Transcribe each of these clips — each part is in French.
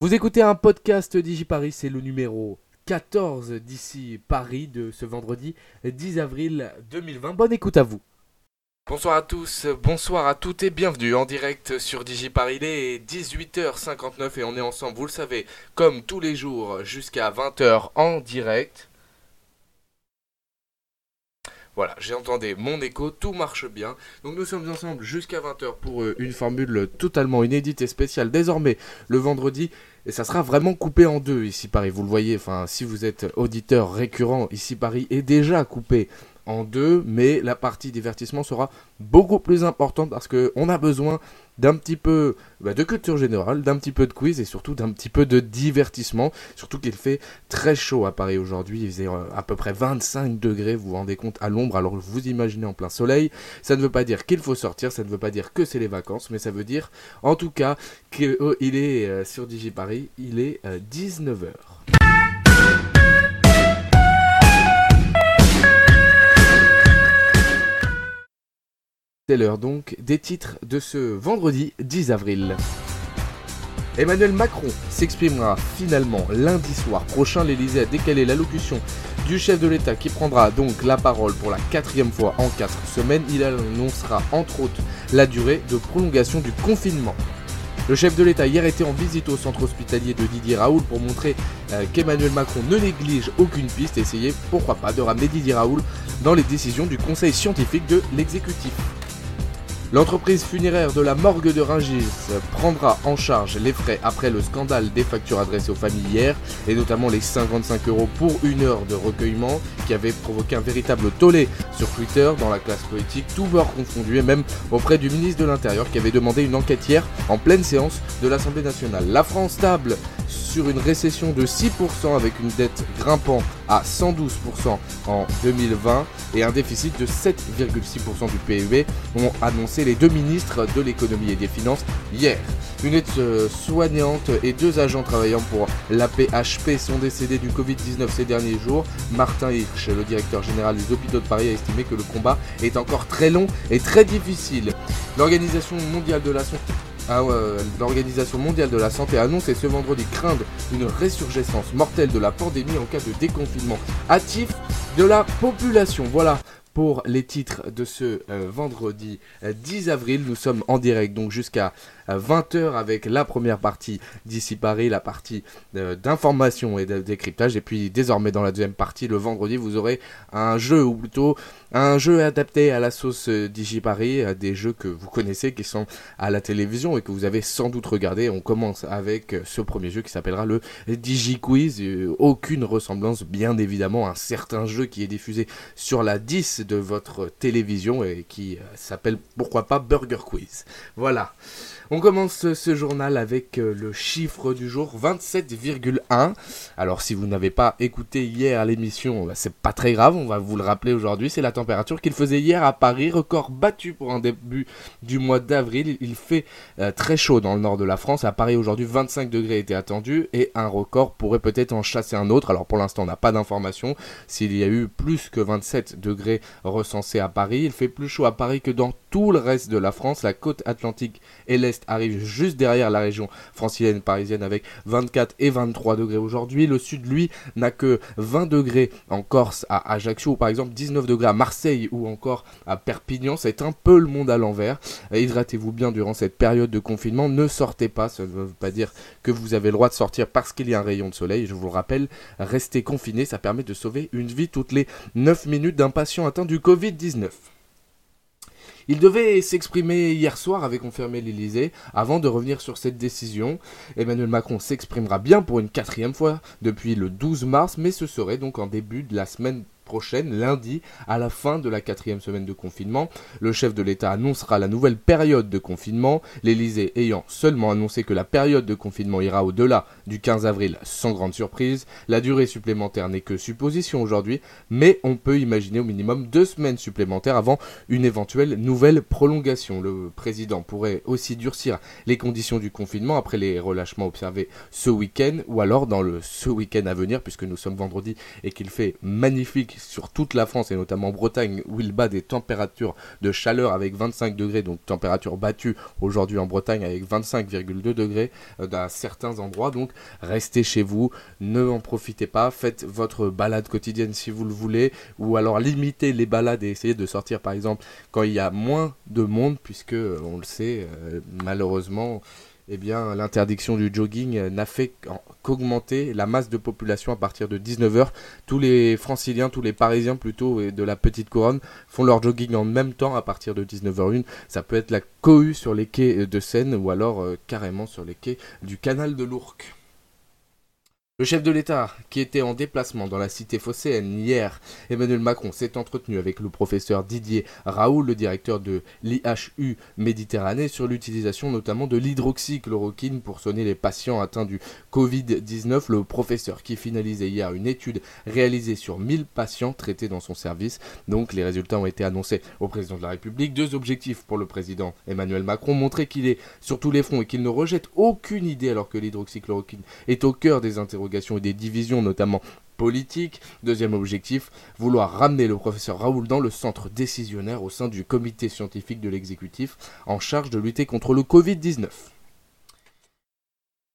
Vous écoutez un podcast DigiParis, c'est le numéro 14 d'ici Paris de ce vendredi 10 avril 2020. Bonne écoute à vous. Bonsoir à tous, bonsoir à toutes et bienvenue en direct sur DigiParis. Il est 18h59 et on est ensemble, vous le savez, comme tous les jours jusqu'à 20h en direct. Voilà, j'ai entendu mon écho, tout marche bien. Donc nous sommes ensemble jusqu'à 20h pour euh, une formule totalement inédite et spéciale désormais le vendredi. Et ça sera vraiment coupé en deux ici Paris. Vous le voyez, enfin si vous êtes auditeur récurrent ici Paris est déjà coupé en deux, mais la partie divertissement sera beaucoup plus importante parce qu'on a besoin d'un petit peu bah, de culture générale, d'un petit peu de quiz et surtout d'un petit peu de divertissement. Surtout qu'il fait très chaud à Paris aujourd'hui, il faisait euh, à peu près 25 degrés, vous vous rendez compte, à l'ombre, alors vous imaginez en plein soleil. Ça ne veut pas dire qu'il faut sortir, ça ne veut pas dire que c'est les vacances, mais ça veut dire en tout cas qu'il euh, est euh, sur DigiParis, il est 19h. C'est l'heure donc des titres de ce vendredi 10 avril. Emmanuel Macron s'exprimera finalement lundi soir prochain. L'Elysée a décalé l'allocution du chef de l'État qui prendra donc la parole pour la quatrième fois en quatre semaines. Il annoncera entre autres la durée de prolongation du confinement. Le chef de l'État hier était en visite au centre hospitalier de Didier Raoul pour montrer euh, qu'Emmanuel Macron ne néglige aucune piste et essayer, pourquoi pas, de ramener Didier Raoul dans les décisions du conseil scientifique de l'exécutif. L'entreprise funéraire de la morgue de Rungis prendra en charge les frais après le scandale des factures adressées aux familles hier, et notamment les 55 euros pour une heure de recueillement qui avait provoqué un véritable tollé sur Twitter dans la classe politique, tout bord confondu, et même auprès du ministre de l'Intérieur qui avait demandé une enquête hier en pleine séance de l'Assemblée nationale. La France stable sur une récession de 6% avec une dette grimpant à 112% en 2020 et un déficit de 7,6% du PIB ont annoncé les deux ministres de l'économie et des finances hier. Une aide euh, soignante et deux agents travaillant pour l'APHP sont décédés du Covid-19 ces derniers jours. Martin Hirsch, le directeur général des hôpitaux de Paris, a estimé que le combat est encore très long et très difficile. L'Organisation mondiale de la santé ah l'Organisation mondiale de la santé a annoncé ce vendredi craindre une résurgescence mortelle de la pandémie en cas de déconfinement hâtif de la population. Voilà pour les titres de ce euh, vendredi 10 euh, avril. Nous sommes en direct donc jusqu'à 20h euh, avec la première partie d'ici Paris, la partie d'information et de décryptage. Et puis désormais dans la deuxième partie, le vendredi, vous aurez un jeu ou plutôt un jeu adapté à la sauce DigiParis, des jeux que vous connaissez qui sont à la télévision et que vous avez sans doute regardé. On commence avec ce premier jeu qui s'appellera le DigiQuiz. Aucune ressemblance bien évidemment à un certain jeu qui est diffusé sur la 10 de votre télévision et qui euh, s'appelle pourquoi pas Burger Quiz. Voilà. On commence ce journal avec euh, le chiffre du jour 27,1. Alors si vous n'avez pas écouté hier l'émission, bah, c'est pas très grave, on va vous le rappeler aujourd'hui. C'est la température qu'il faisait hier à Paris, record battu pour un début du mois d'avril. Il fait euh, très chaud dans le nord de la France. À Paris aujourd'hui 25 degrés étaient attendus et un record pourrait peut-être en chasser un autre. Alors pour l'instant on n'a pas d'informations. S'il y a eu plus que 27 degrés recensés à Paris, il fait plus chaud à Paris que dans tout le reste de la France. La côte atlantique et l'est arrive juste derrière la région francilienne parisienne avec 24 et 23 degrés aujourd'hui. Le sud, lui, n'a que 20 degrés en Corse à Ajaccio ou par exemple 19 degrés à Marseille ou encore à Perpignan. C'est un peu le monde à l'envers. Hydratez-vous bien durant cette période de confinement. Ne sortez pas. Ça ne veut pas dire que vous avez le droit de sortir parce qu'il y a un rayon de soleil. Je vous le rappelle, restez confiné. Ça permet de sauver une vie toutes les 9 minutes d'un patient atteint du Covid-19. Il devait s'exprimer hier soir, avait confirmé l'Elysée, avant de revenir sur cette décision. Emmanuel Macron s'exprimera bien pour une quatrième fois depuis le 12 mars, mais ce serait donc en début de la semaine prochaine, lundi, à la fin de la quatrième semaine de confinement. Le chef de l'État annoncera la nouvelle période de confinement, l'Elysée ayant seulement annoncé que la période de confinement ira au-delà du 15 avril sans grande surprise. La durée supplémentaire n'est que supposition aujourd'hui, mais on peut imaginer au minimum deux semaines supplémentaires avant une éventuelle nouvelle prolongation. Le président pourrait aussi durcir les conditions du confinement après les relâchements observés ce week-end ou alors dans le ce week-end à venir puisque nous sommes vendredi et qu'il fait magnifique sur toute la France et notamment Bretagne où il bat des températures de chaleur avec 25 degrés, donc température battue aujourd'hui en Bretagne avec 25,2 degrés euh, dans certains endroits. Donc restez chez vous, ne en profitez pas, faites votre balade quotidienne si vous le voulez, ou alors limitez les balades et essayez de sortir par exemple quand il y a moins de monde, puisque on le sait malheureusement eh bien, l'interdiction du jogging n'a fait qu'augmenter la masse de population à partir de 19h. Tous les franciliens, tous les parisiens plutôt, et de la petite couronne font leur jogging en même temps à partir de 19h01. Ça peut être la cohue sur les quais de Seine ou alors euh, carrément sur les quais du canal de l'Ourcq. Le chef de l'État, qui était en déplacement dans la cité phocéenne hier, Emmanuel Macron, s'est entretenu avec le professeur Didier Raoul, le directeur de l'IHU Méditerranée, sur l'utilisation notamment de l'hydroxychloroquine pour soigner les patients atteints du Covid-19. Le professeur qui finalisait hier une étude réalisée sur 1000 patients traités dans son service. Donc les résultats ont été annoncés au président de la République. Deux objectifs pour le président Emmanuel Macron, montrer qu'il est sur tous les fronts et qu'il ne rejette aucune idée alors que l'hydroxychloroquine est au cœur des interrogations et des divisions, notamment politiques. Deuxième objectif, vouloir ramener le professeur Raoul dans le centre décisionnaire au sein du comité scientifique de l'exécutif en charge de lutter contre le Covid-19.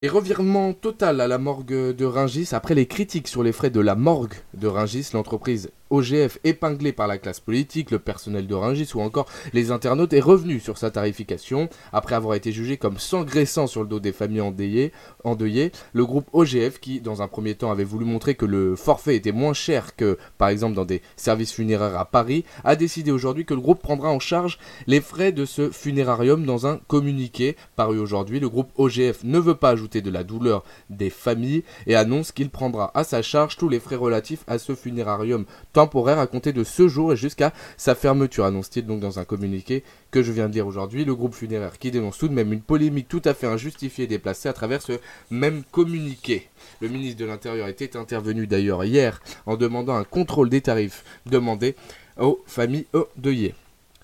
Et revirement total à la morgue de Ringis après les critiques sur les frais de la morgue de Ringis, l'entreprise OGF épinglé par la classe politique, le personnel de Rungis ou encore les internautes est revenu sur sa tarification. Après avoir été jugé comme s'engraissant sur le dos des familles endeuillées, le groupe OGF, qui dans un premier temps avait voulu montrer que le forfait était moins cher que par exemple dans des services funéraires à Paris, a décidé aujourd'hui que le groupe prendra en charge les frais de ce funérarium dans un communiqué paru aujourd'hui. Le groupe OGF ne veut pas ajouter de la douleur des familles et annonce qu'il prendra à sa charge tous les frais relatifs à ce funérarium temporaire à compter de ce jour et jusqu'à sa fermeture, annonce-t-il donc dans un communiqué que je viens de lire aujourd'hui. Le groupe funéraire qui dénonce tout de même une polémique tout à fait injustifiée et déplacée à travers ce même communiqué. Le ministre de l'Intérieur était intervenu d'ailleurs hier en demandant un contrôle des tarifs demandés aux familles endeuillées.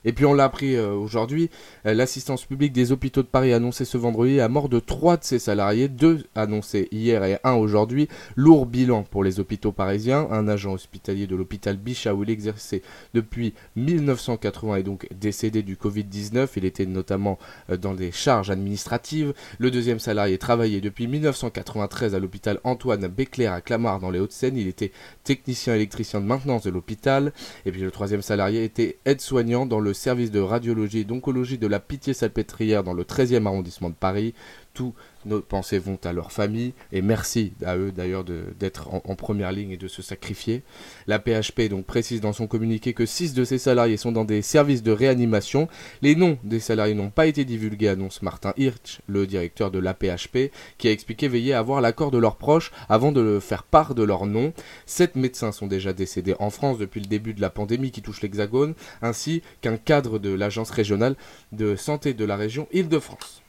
Et puis on l'a appris euh, aujourd'hui, euh, l'assistance publique des hôpitaux de Paris a annoncé ce vendredi la mort de trois de ses salariés, deux annoncés hier et un aujourd'hui. Lourd bilan pour les hôpitaux parisiens. Un agent hospitalier de l'hôpital Bichat où il exerçait depuis 1980 est donc décédé du Covid-19. Il était notamment euh, dans des charges administratives. Le deuxième salarié travaillait depuis 1993 à l'hôpital Antoine Béclair à Clamart dans les Hauts-de-Seine. Il était technicien électricien de maintenance de l'hôpital. Et puis le troisième salarié était aide-soignant dans le le service de radiologie et d'oncologie de la Pitié-Salpêtrière dans le 13e arrondissement de Paris. Tous nos pensées vont à leur famille et merci à eux d'ailleurs d'être en, première ligne et de se sacrifier. La PHP donc précise dans son communiqué que 6 de ses salariés sont dans des services de réanimation. Les noms des salariés n'ont pas été divulgués, annonce Martin Hirsch, le directeur de la PHP, qui a expliqué veiller à avoir l'accord de leurs proches avant de faire part de leur nom. Sept médecins sont déjà décédés en France depuis le début de la pandémie qui touche l'Hexagone, ainsi qu'un cadre de l'agence régionale de santé de la région Île-de-France.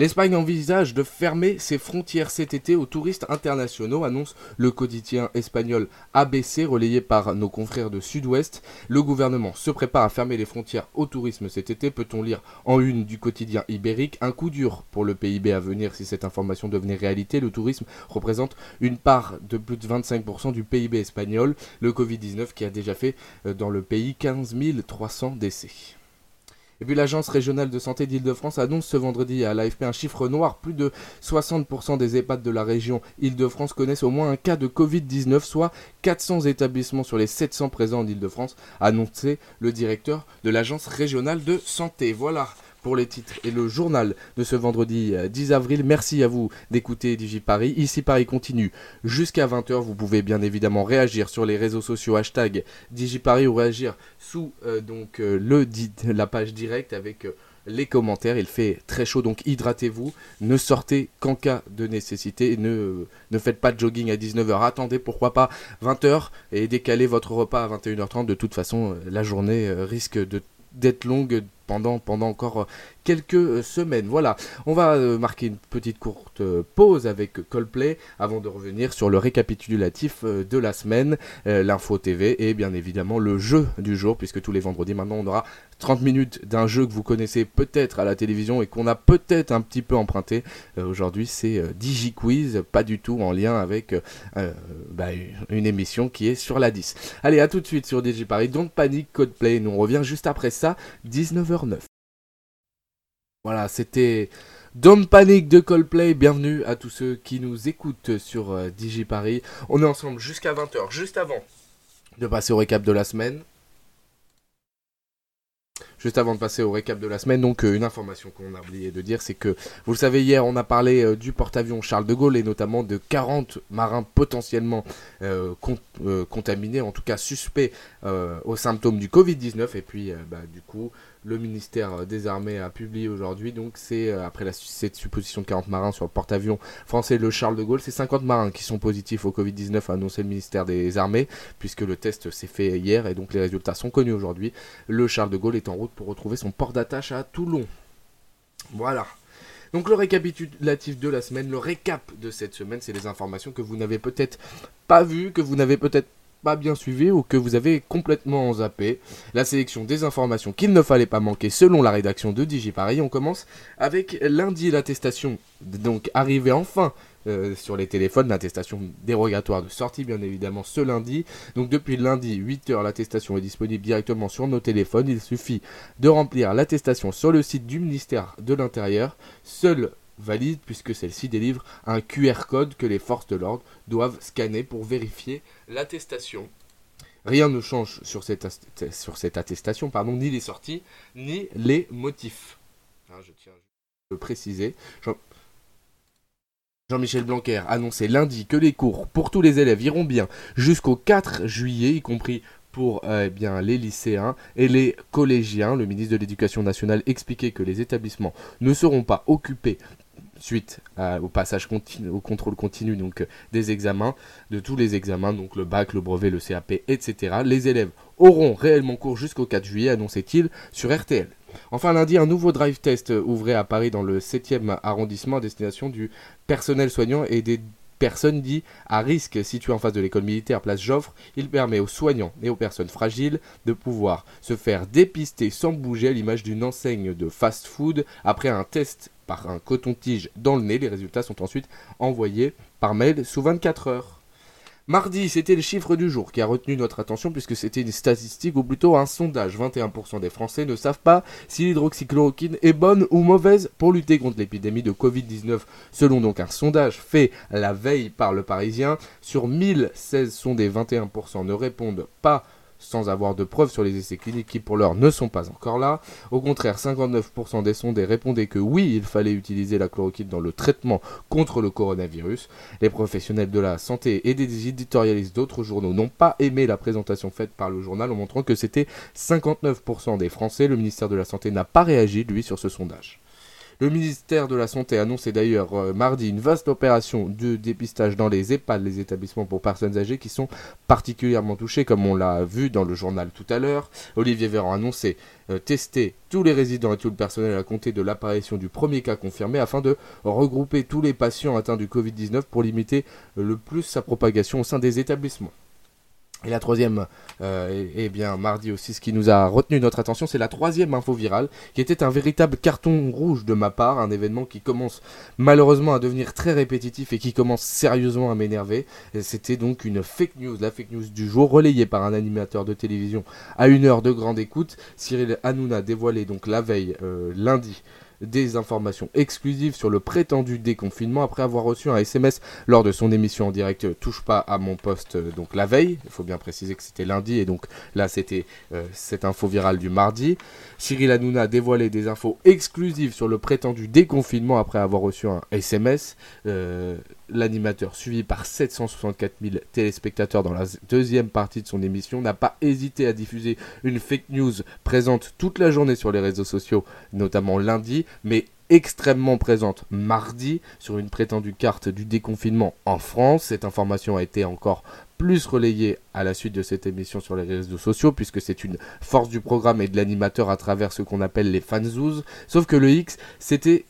L'Espagne envisage de fermer ses frontières cet été aux touristes internationaux, annonce le quotidien espagnol ABC relayé par nos confrères de Sud-Ouest. Le gouvernement se prépare à fermer les frontières au tourisme cet été, peut-on lire en une du quotidien ibérique. Un coup dur pour le PIB à venir si cette information devenait réalité? Le tourisme représente une part de plus de 25% du PIB espagnol. Le Covid-19 qui a déjà fait euh, dans le pays 15 300 décès. Et puis l'Agence régionale de santé d'Île-de-France annonce ce vendredi à l'AFP un chiffre noir. Plus de 60% des EHPAD de la région Île-de-France connaissent au moins un cas de Covid-19, soit 400 établissements sur les 700 présents en Île-de-France, annoncé le directeur de l'Agence régionale de santé. Voilà pour les titres et le journal de ce vendredi 10 euh, avril. Merci à vous d'écouter Digi Paris. Ici Paris continue jusqu'à 20h. Vous pouvez bien évidemment réagir sur les réseaux sociaux hashtag Paris ou réagir sous euh, donc euh, le la page directe avec les commentaires. Il fait très chaud, donc hydratez-vous. Ne sortez qu'en cas de nécessité. Ne, ne faites pas de jogging à 19h. Attendez, pourquoi pas 20h et décalez votre repas à 21h30. De toute façon, la journée risque d'être longue pendant, encore quelques semaines. Voilà, on va marquer une petite courte pause avec Coldplay avant de revenir sur le récapitulatif de la semaine, l'info TV et bien évidemment le jeu du jour puisque tous les vendredis maintenant on aura 30 minutes d'un jeu que vous connaissez peut-être à la télévision et qu'on a peut-être un petit peu emprunté. Euh, aujourd'hui, c'est euh, DigiQuiz, pas du tout en lien avec euh, bah, une émission qui est sur la 10. Allez, à tout de suite sur DigiParis. Don't panique, Codeplay. Nous on revient juste après ça, 19h09. Voilà, c'était Don't Panic de Coldplay. Bienvenue à tous ceux qui nous écoutent sur DigiParis. On est ensemble jusqu'à 20h, juste avant de passer au récap de la semaine. Juste avant de passer au récap de la semaine, donc euh, une information qu'on a oublié de dire, c'est que vous le savez hier, on a parlé euh, du porte-avions Charles de Gaulle et notamment de 40 marins potentiellement euh, contaminés, en tout cas suspects aux symptômes du Covid-19. Et puis, bah, du coup, le ministère des Armées a publié aujourd'hui. Donc c'est euh, après cette supposition de 40 marins sur le porte-avions français le Charles de Gaulle, c'est 50 marins qui sont positifs au Covid-19 a annoncé le ministère des Armées puisque le test s'est fait hier et donc les résultats sont connus aujourd'hui. Le Charles de Gaulle est en route pour retrouver son port d'attache à Toulon. Voilà. Donc le récapitulatif de la semaine, le récap de cette semaine, c'est les informations que vous n'avez peut-être pas vues, que vous n'avez peut-être pas bien suivi ou que vous avez complètement zappé. La sélection des informations qu'il ne fallait pas manquer selon la rédaction de DigiParis. On commence avec lundi l'attestation, donc arrivée enfin euh, sur les téléphones, l'attestation dérogatoire de sortie bien évidemment ce lundi. Donc depuis lundi 8h l'attestation est disponible directement sur nos téléphones. Il suffit de remplir l'attestation sur le site du ministère de l'Intérieur. Seul valide puisque celle-ci délivre un QR code que les forces de l'ordre doivent scanner pour vérifier l'attestation. Rien ne change sur cette, sur cette attestation, pardon, ni les sorties, ni les motifs. Hein, je tiens à préciser. Jean-Michel Blanquer a annoncé lundi que les cours pour tous les élèves iront bien jusqu'au 4 juillet, y compris pour euh, eh bien, les lycéens et les collégiens. Le ministre de l'Éducation nationale expliquait que les établissements ne seront pas occupés suite au passage au contrôle continu donc des examens, de tous les examens, donc le bac, le brevet, le CAP, etc. Les élèves auront réellement cours jusqu'au 4 juillet, annonçait-il sur RTL. Enfin lundi, un nouveau drive test ouvrait à Paris dans le 7e arrondissement à destination du personnel soignant et des personnes dites à risque situées en face de l'école militaire place Joffre. Il permet aux soignants et aux personnes fragiles de pouvoir se faire dépister sans bouger à l'image d'une enseigne de fast-food après un test par un coton-tige dans le nez. Les résultats sont ensuite envoyés par mail sous 24 heures. Mardi, c'était le chiffre du jour qui a retenu notre attention puisque c'était une statistique ou plutôt un sondage. 21% des Français ne savent pas si l'hydroxychloroquine est bonne ou mauvaise pour lutter contre l'épidémie de Covid-19. Selon donc un sondage fait la veille par le Parisien, sur 1016 sondés, 21% ne répondent pas sans avoir de preuves sur les essais cliniques qui pour l'heure ne sont pas encore là. Au contraire, 59% des sondés répondaient que oui, il fallait utiliser la chloroquine dans le traitement contre le coronavirus. Les professionnels de la santé et des éditorialistes d'autres journaux n'ont pas aimé la présentation faite par le journal en montrant que c'était 59% des Français. Le ministère de la Santé n'a pas réagi, lui, sur ce sondage. Le ministère de la Santé a annoncé d'ailleurs euh, mardi une vaste opération de dépistage dans les EHPAD, les établissements pour personnes âgées qui sont particulièrement touchés, comme on l'a vu dans le journal tout à l'heure. Olivier Véran a annoncé euh, tester tous les résidents et tout le personnel à compter de l'apparition du premier cas confirmé afin de regrouper tous les patients atteints du Covid-19 pour limiter le plus sa propagation au sein des établissements. Et la troisième, euh, eh bien mardi aussi, ce qui nous a retenu notre attention, c'est la troisième info virale, qui était un véritable carton rouge de ma part, un événement qui commence malheureusement à devenir très répétitif et qui commence sérieusement à m'énerver. C'était donc une fake news, la fake news du jour, relayée par un animateur de télévision à une heure de grande écoute. Cyril Hanouna dévoilé donc la veille, euh, lundi, des informations exclusives sur le prétendu déconfinement après avoir reçu un SMS lors de son émission en direct euh, Touche pas à mon poste euh, donc la veille. Il faut bien préciser que c'était lundi et donc là c'était euh, cette info virale du mardi. Cyril Hanouna a dévoilé des infos exclusives sur le prétendu déconfinement après avoir reçu un SMS. L'animateur, suivi par 764 000 téléspectateurs dans la deuxième partie de son émission, n'a pas hésité à diffuser une fake news présente toute la journée sur les réseaux sociaux, notamment lundi, mais extrêmement présente mardi sur une prétendue carte du déconfinement en France. Cette information a été encore plus relayé à la suite de cette émission sur les réseaux sociaux, puisque c'est une force du programme et de l'animateur à travers ce qu'on appelle les fanzoos. Sauf que le X, c'était,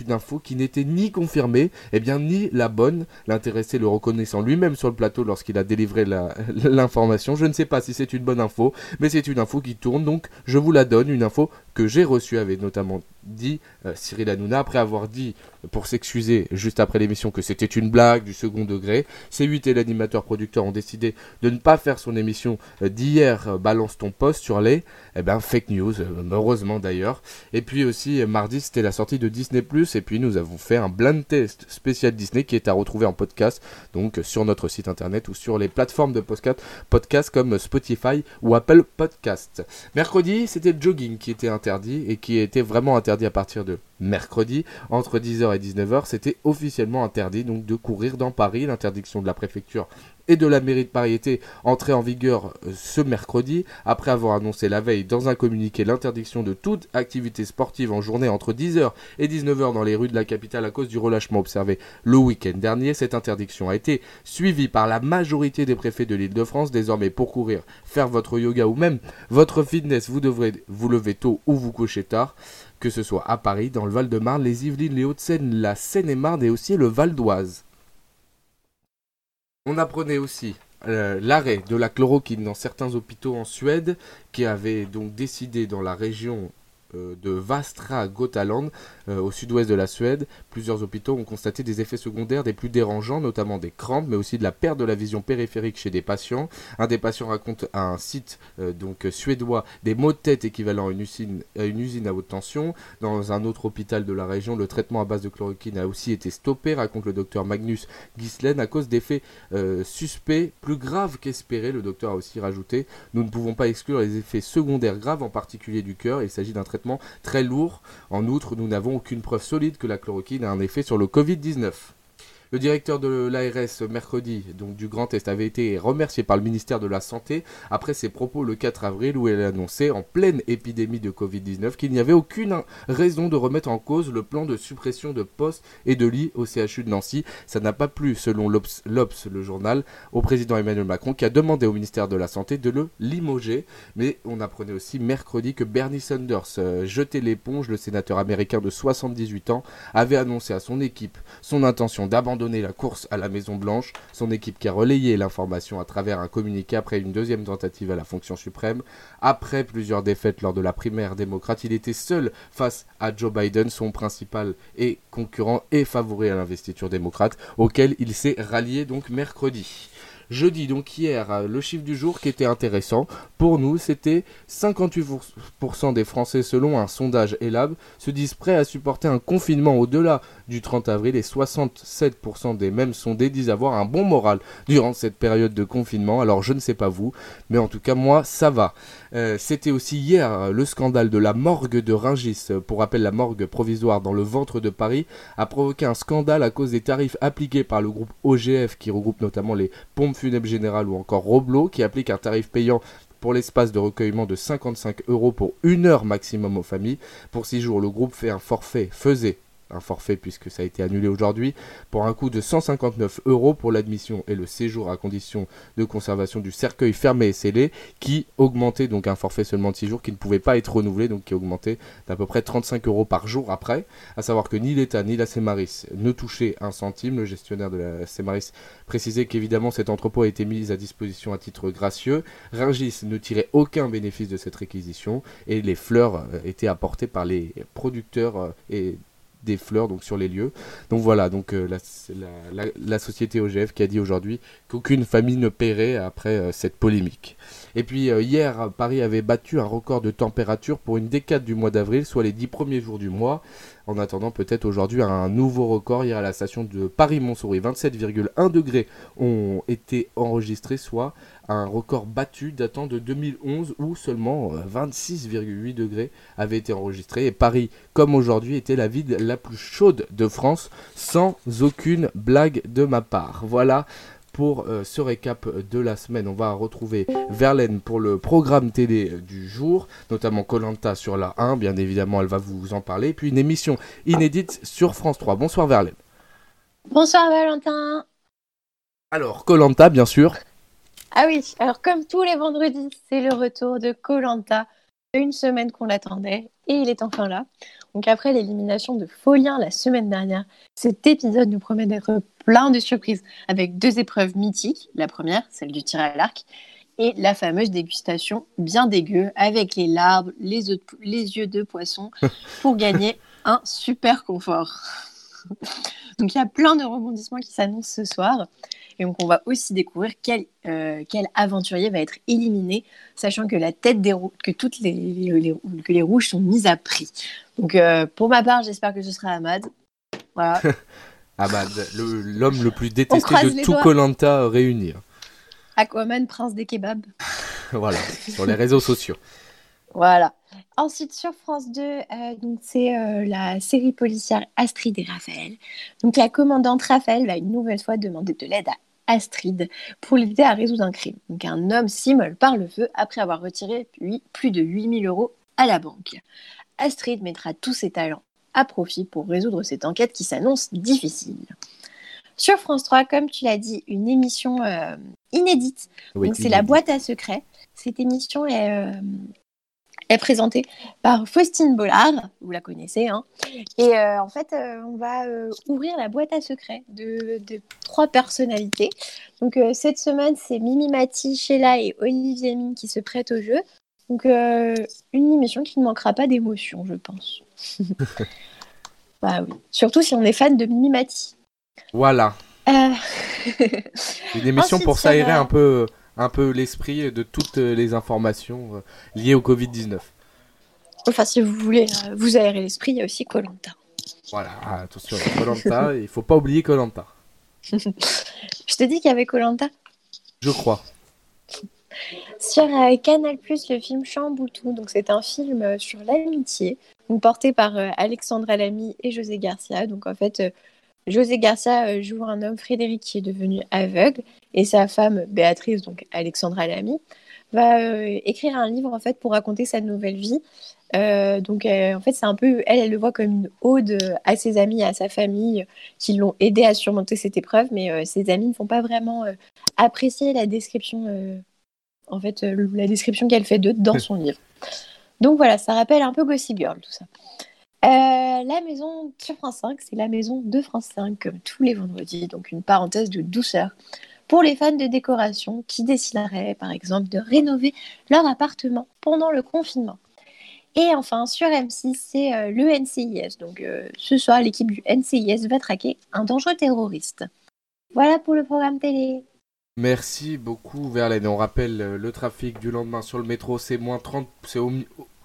une info qui n'était ni confirmée, et eh bien ni la bonne, l'intéressé le reconnaissant lui-même sur le plateau lorsqu'il a délivré l'information. Je ne sais pas si c'est une bonne info, mais c'est une info qui tourne, donc je vous la donne, une info que j'ai reçue, avait notamment dit euh, Cyril Hanouna, après avoir dit, pour s'excuser juste après l'émission, que c'était une blague du second degré. C8 et l'animateur producteur ont décidé de ne pas faire son émission euh, d'hier, euh, Balance ton poste sur les eh ben, fake news, heureusement d'ailleurs. Et puis aussi, mardi, c'était la sortie de Disney ⁇ et puis nous avons fait un blind test spécial Disney qui est à retrouver en podcast, donc sur notre site internet ou sur les plateformes de podcast comme Spotify ou Apple Podcast. Mercredi, c'était le jogging qui était interdit et qui était vraiment interdit à partir de mercredi, entre 10h et 19h, c'était officiellement interdit donc de courir dans Paris. L'interdiction de la préfecture et de la mairie de Paris était entrée en vigueur euh, ce mercredi, après avoir annoncé la veille dans un communiqué l'interdiction de toute activité sportive en journée entre 10h et 19h dans les rues de la capitale à cause du relâchement observé le week-end dernier. Cette interdiction a été suivie par la majorité des préfets de l'île de France. Désormais, pour courir, faire votre yoga ou même votre fitness, vous devrez vous lever tôt ou vous coucher tard que ce soit à Paris, dans le Val-de-Marne, les Yvelines, les Hauts-de-Seine, la Seine-et-Marne et aussi le Val d'Oise. On apprenait aussi euh, l'arrêt de la chloroquine dans certains hôpitaux en Suède, qui avait donc décidé dans la région de Vastra Gotaland, euh, au sud-ouest de la Suède, plusieurs hôpitaux ont constaté des effets secondaires des plus dérangeants, notamment des crampes, mais aussi de la perte de la vision périphérique chez des patients. Un des patients raconte à un site euh, donc suédois des maux de tête équivalents à une, usine, à une usine à haute tension. Dans un autre hôpital de la région, le traitement à base de chloroquine a aussi été stoppé, raconte le docteur Magnus Gislen, à cause d'effets suspects plus graves qu'espérés. Le docteur a aussi rajouté Nous ne pouvons pas exclure les effets secondaires graves, en particulier du cœur. Il s'agit d'un traitement très lourd. En outre, nous n'avons aucune preuve solide que la chloroquine a un effet sur le Covid-19. Le directeur de l'ARS mercredi, donc du Grand Est, avait été remercié par le ministère de la Santé après ses propos le 4 avril où elle annonçait en pleine épidémie de Covid-19 qu'il n'y avait aucune raison de remettre en cause le plan de suppression de postes et de lits au CHU de Nancy. Ça n'a pas plu, selon l'Obs, le journal, au président Emmanuel Macron qui a demandé au ministère de la Santé de le limoger. Mais on apprenait aussi mercredi que Bernie Sanders euh, jetait l'éponge. Le sénateur américain de 78 ans avait annoncé à son équipe son intention d'abandonner donné la course à la Maison Blanche, son équipe qui a relayé l'information à travers un communiqué après une deuxième tentative à la fonction suprême. Après plusieurs défaites lors de la primaire démocrate, il était seul face à Joe Biden, son principal et concurrent et favori à l'investiture démocrate, auquel il s'est rallié donc mercredi. Jeudi, donc hier, euh, le chiffre du jour qui était intéressant pour nous, c'était 58% des Français, selon un sondage ELAB, se disent prêts à supporter un confinement au-delà du 30 avril et 67% des mêmes sondés disent avoir un bon moral durant cette période de confinement. Alors je ne sais pas vous, mais en tout cas moi ça va. Euh, c'était aussi hier euh, le scandale de la morgue de Ringis. Pour rappel, la morgue provisoire dans le ventre de Paris a provoqué un scandale à cause des tarifs appliqués par le groupe OGF qui regroupe notamment les pompes funèbres générales ou encore Roblo qui applique un tarif payant pour l'espace de recueillement de 55 euros pour une heure maximum aux familles. Pour 6 jours, le groupe fait un forfait, faisait un forfait puisque ça a été annulé aujourd'hui, pour un coût de 159 euros pour l'admission et le séjour à condition de conservation du cercueil fermé et scellé, qui augmentait donc un forfait seulement de 6 jours qui ne pouvait pas être renouvelé, donc qui augmentait d'à peu près 35 euros par jour après, à savoir que ni l'État ni la Cémaris ne touchaient un centime, le gestionnaire de la Cémaris précisait qu'évidemment cet entrepôt a été mis à disposition à titre gracieux, Ringis ne tirait aucun bénéfice de cette réquisition, et les fleurs euh, étaient apportées par les producteurs euh, et des fleurs donc sur les lieux. Donc voilà, donc euh, la, société OGF qui a dit aujourd'hui qu'aucune famille ne paierait après euh, cette polémique. Et puis euh, hier, Paris avait battu un record de température pour une décade du mois d'avril, soit les dix premiers jours du mois. En attendant peut-être aujourd'hui un nouveau record hier à la station de Paris-Montsouris, 27,1 degrés ont été enregistrés, soit un record battu datant de 2011 où seulement 26,8 euh, degrés avaient été enregistrés. Et Paris, comme aujourd'hui, était la ville la plus chaude de France, sans aucune blague de ma part. Voilà pour euh, ce récap de la semaine. On va retrouver Verlaine pour le programme télé du jour, notamment Colanta sur la 1, bien évidemment, elle va vous en parler. Puis une émission inédite sur France 3. Bonsoir Verlaine. Bonsoir Valentin. Alors, Colanta, bien sûr. Ah oui, alors comme tous les vendredis, c'est le retour de Colanta. Une semaine qu'on l'attendait et il est enfin là. Donc après l'élimination de Folien la semaine dernière, cet épisode nous promet d'être plein de surprises avec deux épreuves mythiques. La première, celle du tir à l'arc, et la fameuse dégustation bien dégueu avec les larves, les, les yeux de poisson pour gagner un super confort. Donc il y a plein de rebondissements qui s'annoncent ce soir. Et donc on va aussi découvrir quel, euh, quel aventurier va être éliminé, sachant que la tête des que toutes les, les, que les rouges sont mises à prix. Donc euh, pour ma part, j'espère que ce sera Ahmad. Voilà. Ahmad, l'homme le, plus détesté de tout Colanta réuni. Aquaman, prince des kebabs. voilà, sur les réseaux sociaux. Voilà. Ensuite, sur France 2, euh, donc c'est euh, la série policière Astrid et Raphaël. Donc la commandante Raphaël va une nouvelle fois demander de l'aide à Astrid pour l'aider à résoudre un crime. Donc un homme s'immole par le feu après avoir retiré plus de 8000 euros à la banque. Astrid mettra tous ses talents à profit pour résoudre cette enquête qui s'annonce difficile. Sur France 3, comme tu l'as dit, une émission euh, inédite. Donc c'est la boîte à secrets. Cette émission est, est présentée par Faustine Bollard, vous la connaissez. Hein. Et euh, en fait, on va ouvrir la boîte à secrets de, trois personnalités. Donc cette semaine, c'est Mimi Mati, Sheila et Olivier Mine qui se prêtent au jeu. Donc une émission qui ne manquera pas d'émotion, je pense. bah oui. Surtout si on est fan de Mimi Mati. Voilà. Euh. Une émission pour s'aérer un peu, un peu l'esprit de toutes les informations euh, liées au Covid-19. Enfin, si vous voulez euh, vous aérer l'esprit, il y a aussi Colanta. Voilà, attention, Colanta, il faut pas oublier Colanta. Je te dis qu'il y avait Colanta? Je crois. Sur Canal le film Chamboutou, donc c'est un film sur l'amitié, porté par Alexandra Lamy et José Garcia. Donc en fait, José Garcia euh, joue un homme, Frédéric, qui est devenu aveugle, et sa femme, Béatrice, donc Alexandra Lamy, va euh, écrire un livre en fait pour raconter sa nouvelle vie. Euh, donc en fait c'est un peu elle elle le voit comme une ode à ses amis à sa famille qui l'ont aidé à surmonter cette épreuve mais ses amis ne font pas vraiment apprécier la description en fait la description qu'elle fait d'eux dans son livre donc voilà ça rappelle un peu Gossip Girl tout ça euh, la maison sur France 5, c'est la maison de France 5, comme tous les vendredis, donc une parenthèse de douceur pour les fans de décoration qui décideraient, par exemple, de rénover leur appartement pendant le confinement. Et enfin, sur M6, c'est euh, le NCIS. Donc, euh, ce soir, l'équipe du NCIS va traquer un dangereux terroriste. Voilà pour le programme télé. Merci beaucoup, Verlaine. On rappelle le trafic du lendemain sur le métro, c'est moins 30, c'est au,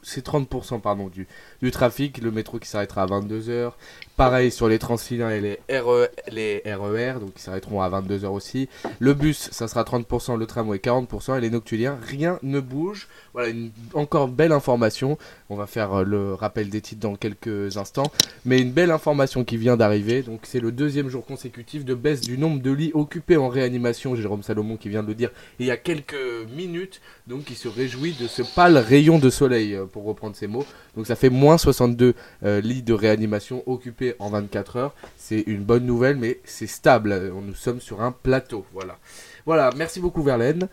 c'est 30% pardon, du, du trafic, le métro qui s'arrêtera à 22h. Pareil sur les Transiliens et les, RE, les RER, donc ils s'arrêteront à 22h aussi. Le bus, ça sera 30%, le tramway 40% et les noctuliens, rien ne bouge. Voilà, une encore belle information. On va faire euh, le rappel des titres dans quelques instants. Mais une belle information qui vient d'arriver. Donc c'est le deuxième jour consécutif de baisse du nombre de lits occupés en réanimation. Jérôme Salomon qui vient de le dire il y a quelques minutes. Donc il se réjouit de ce pâle rayon de soleil, euh, pour reprendre ses mots. Donc ça fait moins 62 euh, lits de réanimation occupés en 24 heures. C'est une bonne nouvelle, mais c'est stable. Nous sommes sur un plateau. Voilà. Voilà, merci beaucoup Verlaine.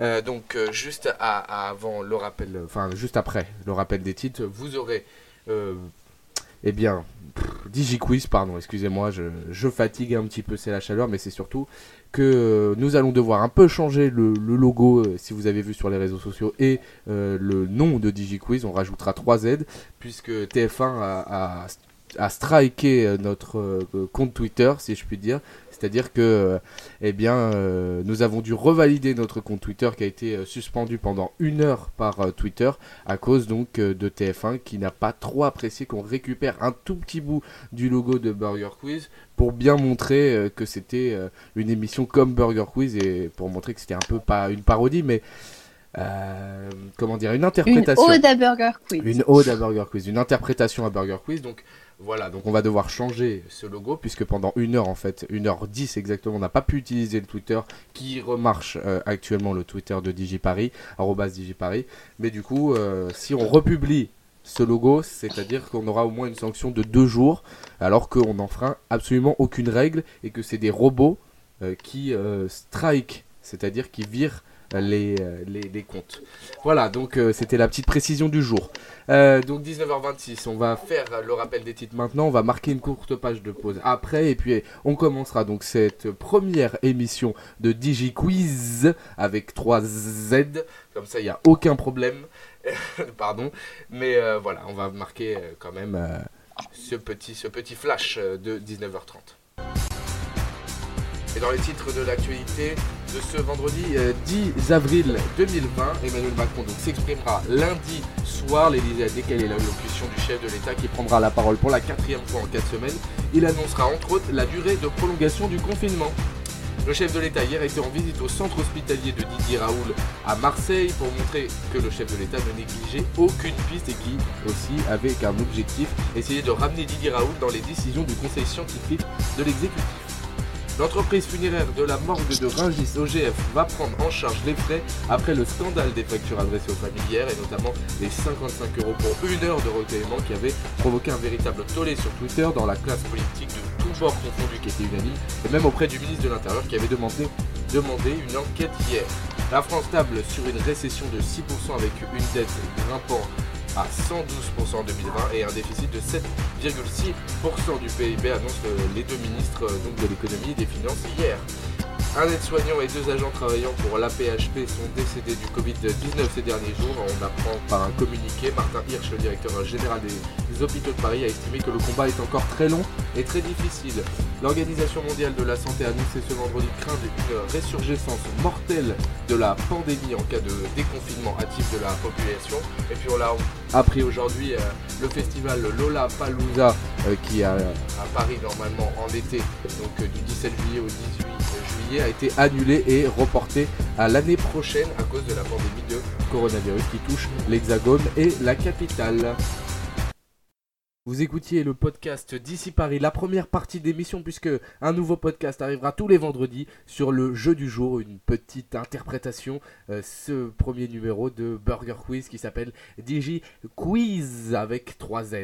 Euh, donc euh, juste avant le rappel, enfin juste après le rappel des titres, vous aurez, euh, eh bien, DigiQuiz, pardon, excusez-moi, je, fatigue un petit peu, c'est la chaleur, mais c'est surtout que nous allons devoir un peu changer le, logo, si vous avez vu sur les réseaux sociaux, et le nom de DigiQuiz, on rajoutera 3 Z, puisque TF1 a, a striké notre compte Twitter, si je puis dire, c'est-à-dire que, euh, eh bien, euh, nous avons dû revalider notre compte Twitter qui a été euh, suspendu pendant une heure par Twitter à cause donc de TF1 qui n'a pas trop apprécié qu'on récupère un tout petit bout du logo de Burger Quiz pour bien montrer que c'était une émission comme Burger Quiz et pour montrer que c'était un peu pas une parodie mais comment dire une interprétation. Une ode à Burger Quiz. Une ode à Burger Quiz une interprétation à Burger Quiz. Donc voilà, donc on va devoir changer ce logo puisque pendant une heure en fait, une heure dix exactement, on n'a pas pu utiliser le Twitter qui remarche euh, actuellement le Twitter de DigiParis, DigiParis. Mais du coup, euh, si on republie ce logo, c'est-à-dire qu'on aura au moins une sanction de deux jours, alors qu'on n'enfreint absolument aucune règle et que c'est des robots euh, qui strike, c'est-à-dire qui virent les, les, comptes. Voilà, donc c'était la petite précision du jour. donc 19h26, on va faire le rappel des titres maintenant, on va marquer une courte page de pause après, et puis on commencera donc cette première émission de DigiQuiz avec 3 Z, comme ça il n'y a aucun problème. Pardon, mais voilà, on va marquer quand même ce petit, ce petit flash de 19h30. Et dans les titres de l'actualité de ce vendredi 10 euh, avril 2020, Emmanuel Macron s'exprimera lundi soir. L'Élysée a décalé l'allocution du chef de l'État qui prendra la parole pour la quatrième fois en quatre semaines. Il annoncera entre autres la durée de prolongation du confinement. Le chef de l'État hier était en visite au centre hospitalier de Didier Raoul à Marseille pour montrer que le chef de l'État ne négligeait aucune piste et qui aussi avait un objectif, essayer de ramener Didier Raoul dans les décisions du conseil scientifique de l'exécutif. L'entreprise funéraire de la morgue de Rungis OGF va prendre en charge les frais après le scandale des factures adressées aux familières et notamment les 55 euros pour une heure de recueillement qui avait provoqué un véritable tollé sur Twitter dans la classe politique de tous bords confondus qui était unanime et même auprès du ministre de l'Intérieur qui avait demandé, demandé une enquête hier. La France table sur une récession de 6% avec une dette grimpant à 112% en 2020 et un déficit de 7,6% du PIB, annoncent les deux ministres donc, de l'économie et des finances hier. Un aide-soignant et deux agents travaillant pour l'APHP sont décédés du Covid-19 ces derniers jours. On apprend par un communiqué. Martin Hirsch, le directeur général des hôpitaux de Paris, a estimé que le combat est encore très long et très difficile. L'Organisation mondiale de la santé a annoncé ce vendredi craindre une résurgence mortelle de la pandémie en cas de déconfinement hâtif de la population. Et puis on l'a appris aujourd'hui, euh, le festival Lola Palooza euh, qui est à, Paris normalement en été, donc euh, du 17 juillet au 18 juillet a été annulé et reporté à l'année prochaine à cause de la pandémie de coronavirus qui touche l'Hexagone et la capitale. Vous écoutiez le podcast d'ici Paris, la première partie d'émission, puisque un nouveau podcast arrivera tous les vendredis sur le jeu du jour, une petite interprétation, euh, ce premier numéro de Burger Quiz qui s'appelle Digi Quiz avec 3 Z.